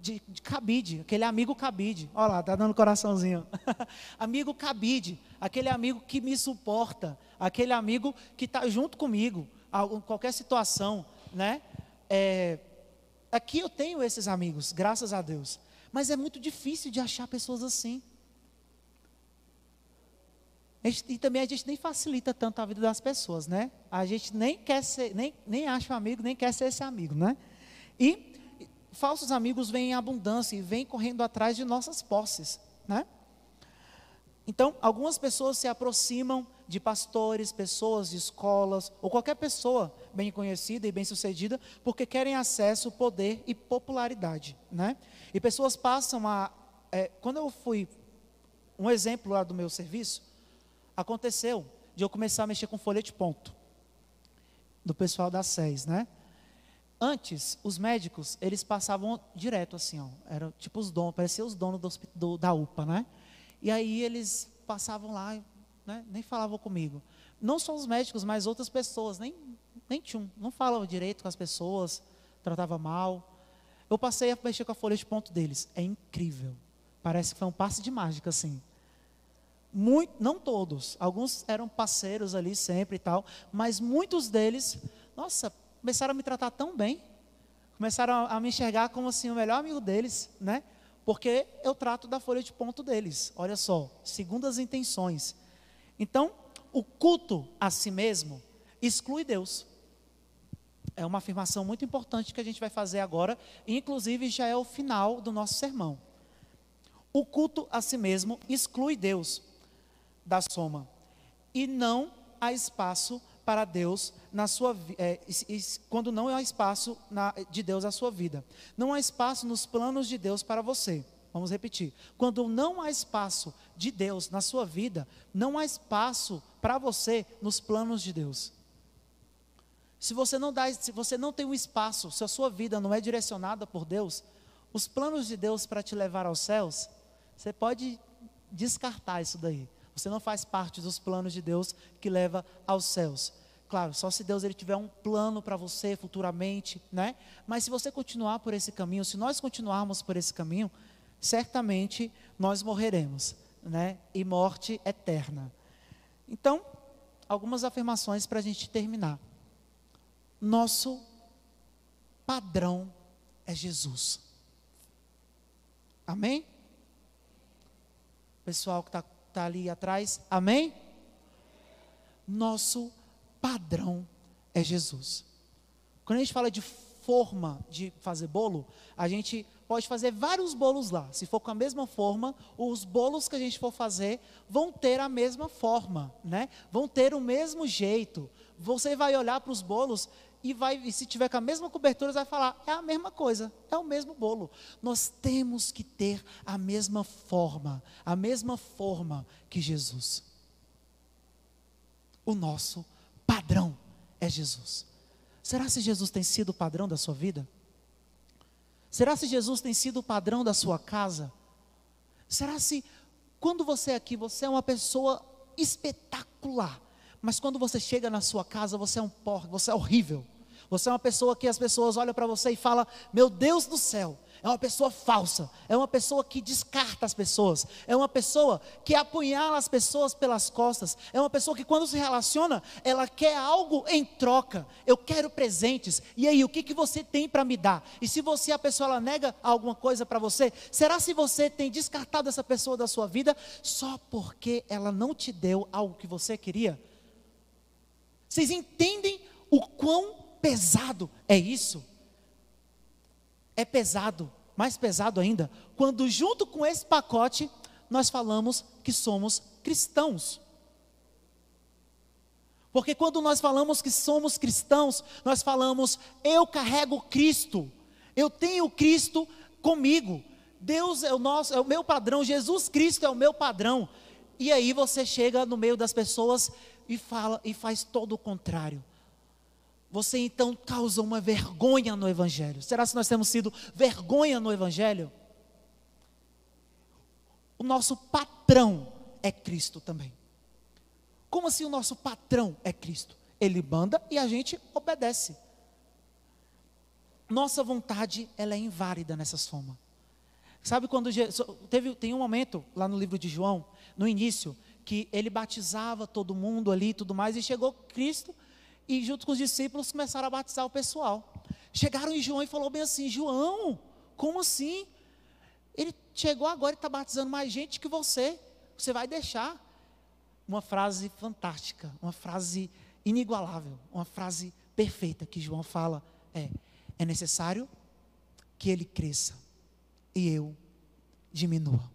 de, de cabide, aquele amigo cabide. Olha lá, tá dando coraçãozinho. [laughs] amigo cabide, aquele amigo que me suporta, aquele amigo que está junto comigo, em qualquer situação, né? É, aqui eu tenho esses amigos, graças a Deus. Mas é muito difícil de achar pessoas assim. E também a gente nem facilita tanto a vida das pessoas, né? A gente nem quer ser, nem, nem acha um amigo, nem quer ser esse amigo, né? E falsos amigos vêm em abundância e vêm correndo atrás de nossas posses, né? Então, algumas pessoas se aproximam de pastores, pessoas de escolas, ou qualquer pessoa bem conhecida e bem sucedida, porque querem acesso, poder e popularidade, né? E pessoas passam a. É, quando eu fui. Um exemplo lá do meu serviço, aconteceu de eu começar a mexer com folha de ponto do pessoal da SES, né? Antes, os médicos, eles passavam direto assim, ó, era tipo os donos, parecia os donos do, do, da UPA, né? E aí eles passavam lá, né? nem falavam comigo. Não só os médicos, mas outras pessoas, nem, nem tinham, não falavam direito com as pessoas, tratava mal. Eu passei a mexer com a folha de ponto deles, é incrível. Parece que foi um passe de mágica, assim. Muito, não todos, alguns eram parceiros ali sempre e tal, mas muitos deles, nossa, começaram a me tratar tão bem, começaram a, a me enxergar como assim o melhor amigo deles, né? Porque eu trato da folha de ponto deles. Olha só, segundo as intenções. Então, o culto a si mesmo exclui Deus. É uma afirmação muito importante que a gente vai fazer agora, inclusive já é o final do nosso sermão. O culto a si mesmo exclui Deus da soma. E não há espaço para Deus na sua é, quando não há espaço na, de Deus na sua vida. Não há espaço nos planos de Deus para você. Vamos repetir. Quando não há espaço de Deus na sua vida, não há espaço para você nos planos de Deus. Se você não dá, se você não tem um espaço, se a sua vida não é direcionada por Deus, os planos de Deus para te levar aos céus, você pode descartar isso daí. Você não faz parte dos planos de Deus que leva aos céus. Claro, só se Deus ele tiver um plano para você futuramente, né? Mas se você continuar por esse caminho, se nós continuarmos por esse caminho, certamente nós morreremos, né? E morte eterna. Então, algumas afirmações para a gente terminar. Nosso padrão é Jesus. Amém? Pessoal que está está ali atrás. Amém? Nosso padrão é Jesus. Quando a gente fala de forma de fazer bolo, a gente pode fazer vários bolos lá. Se for com a mesma forma, os bolos que a gente for fazer vão ter a mesma forma, né? Vão ter o mesmo jeito. Você vai olhar para os bolos e vai, e se tiver com a mesma cobertura, você vai falar, é a mesma coisa, é o mesmo bolo. Nós temos que ter a mesma forma, a mesma forma que Jesus. O nosso padrão é Jesus. Será se Jesus tem sido o padrão da sua vida? Será se Jesus tem sido o padrão da sua casa? Será se quando você é aqui, você é uma pessoa espetacular, mas quando você chega na sua casa, você é um porco, você é horrível. Você é uma pessoa que as pessoas olham para você e falam: Meu Deus do céu, é uma pessoa falsa, é uma pessoa que descarta as pessoas, é uma pessoa que apunhala as pessoas pelas costas, é uma pessoa que quando se relaciona, ela quer algo em troca. Eu quero presentes. E aí, o que, que você tem para me dar? E se você, a pessoa, ela nega alguma coisa para você, será se você tem descartado essa pessoa da sua vida só porque ela não te deu algo que você queria? Vocês entendem o quão pesado é isso? é pesado, mais pesado ainda, quando junto com esse pacote nós falamos que somos cristãos. Porque quando nós falamos que somos cristãos, nós falamos, eu carrego Cristo, eu tenho Cristo comigo. Deus é o nosso, é o meu padrão, Jesus Cristo é o meu padrão. E aí você chega no meio das pessoas e fala e faz todo o contrário. Você então causa uma vergonha no evangelho. Será que nós temos sido vergonha no evangelho? O nosso patrão é Cristo também. Como assim o nosso patrão é Cristo? Ele manda e a gente obedece. Nossa vontade, ela é inválida nessa soma. Sabe quando teve tem um momento lá no livro de João, no início, que ele batizava todo mundo ali e tudo mais, e chegou Cristo e junto com os discípulos começaram a batizar o pessoal. Chegaram em João e falou bem assim: João, como assim? Ele chegou agora e está batizando mais gente que você. Você vai deixar uma frase fantástica, uma frase inigualável, uma frase perfeita que João fala é: é necessário que ele cresça e eu diminua.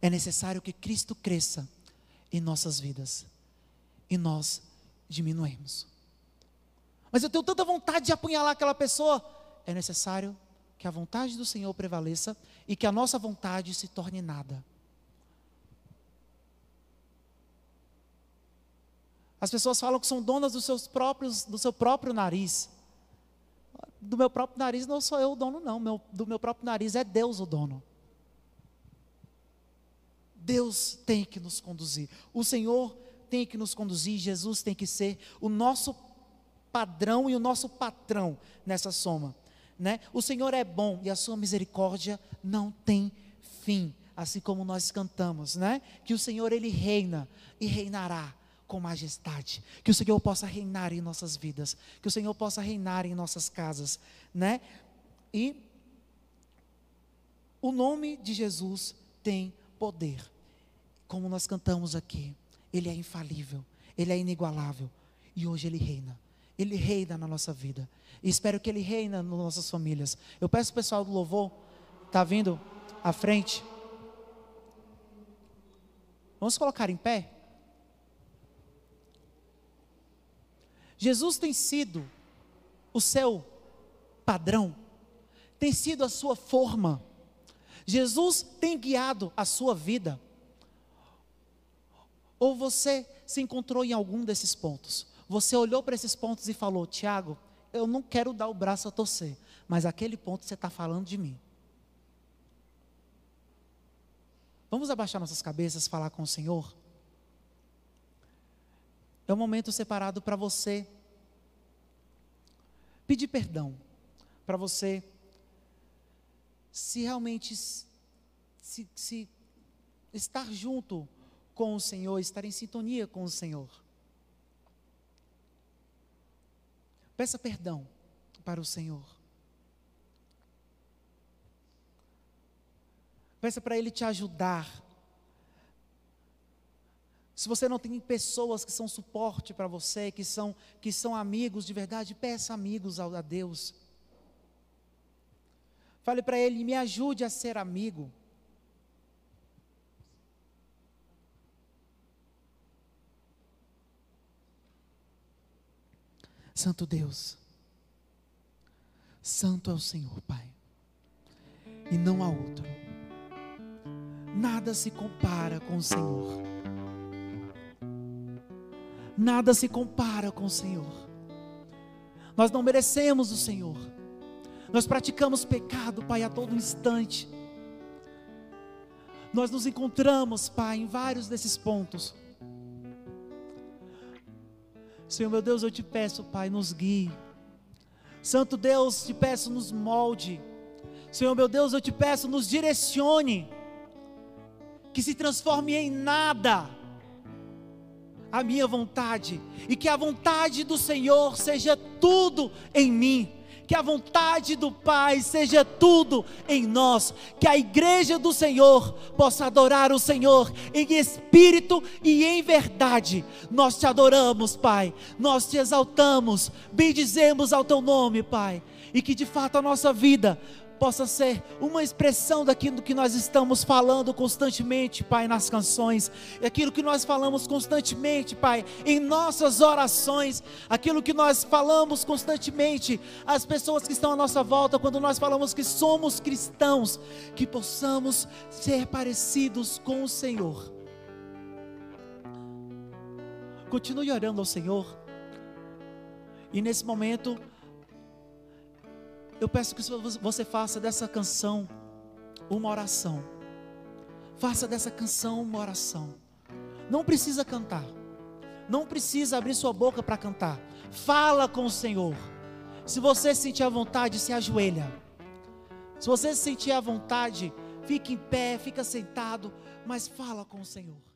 É necessário que Cristo cresça em nossas vidas e nós diminuímos. Mas eu tenho tanta vontade de apunhalar aquela pessoa. É necessário que a vontade do Senhor prevaleça e que a nossa vontade se torne nada. As pessoas falam que são donas dos seus próprios, do seu próprio nariz. Do meu próprio nariz não sou eu o dono, não. Meu, do meu próprio nariz é Deus o dono. Deus tem que nos conduzir. O Senhor tem que nos conduzir. Jesus tem que ser o nosso padrão e o nosso patrão nessa soma. Né? O Senhor é bom e a sua misericórdia não tem fim, assim como nós cantamos, né? Que o Senhor ele reina e reinará com majestade. Que o Senhor possa reinar em nossas vidas, que o Senhor possa reinar em nossas casas, né? E o nome de Jesus tem poder. Como nós cantamos aqui, ele é infalível, ele é inigualável e hoje ele reina. Ele reina na nossa vida. E espero que ele reina nas nossas famílias. Eu peço o pessoal do louvor, tá vindo à frente. Vamos colocar em pé? Jesus tem sido o seu padrão, tem sido a sua forma. Jesus tem guiado a sua vida. Ou você se encontrou em algum desses pontos? Você olhou para esses pontos e falou: Tiago, eu não quero dar o braço a torcer, mas aquele ponto você está falando de mim. Vamos abaixar nossas cabeças, falar com o Senhor? É um momento separado para você pedir perdão, para você se realmente se, se estar junto com o Senhor, estar em sintonia com o Senhor. Peça perdão para o Senhor. Peça para Ele te ajudar se você não tem pessoas que são suporte para você, que são, que são amigos de verdade, peça amigos a Deus. Fale para Ele, me ajude a ser amigo. Santo Deus, Santo é o Senhor, Pai, e não há outro. Nada se compara com o Senhor nada se compara com o Senhor. Nós não merecemos o Senhor. Nós praticamos pecado, Pai, a todo instante. Nós nos encontramos, Pai, em vários desses pontos. Senhor meu Deus, eu te peço, Pai, nos guie. Santo Deus, te peço, nos molde. Senhor meu Deus, eu te peço, nos direcione. Que se transforme em nada a minha vontade e que a vontade do Senhor seja tudo em mim. Que a vontade do Pai seja tudo em nós, que a igreja do Senhor possa adorar o Senhor em espírito e em verdade. Nós te adoramos, Pai, nós te exaltamos, bendizemos ao teu nome, Pai, e que de fato a nossa vida possa ser uma expressão daquilo que nós estamos falando constantemente, Pai, nas canções, aquilo que nós falamos constantemente, Pai, em nossas orações, aquilo que nós falamos constantemente às pessoas que estão à nossa volta, quando nós falamos que somos cristãos, que possamos ser parecidos com o Senhor. Continue orando ao Senhor. E nesse momento, eu peço que você faça dessa canção uma oração. Faça dessa canção uma oração. Não precisa cantar. Não precisa abrir sua boca para cantar. Fala com o Senhor. Se você sentir a vontade, se ajoelha. Se você sentir a vontade, fique em pé, fica sentado, mas fala com o Senhor.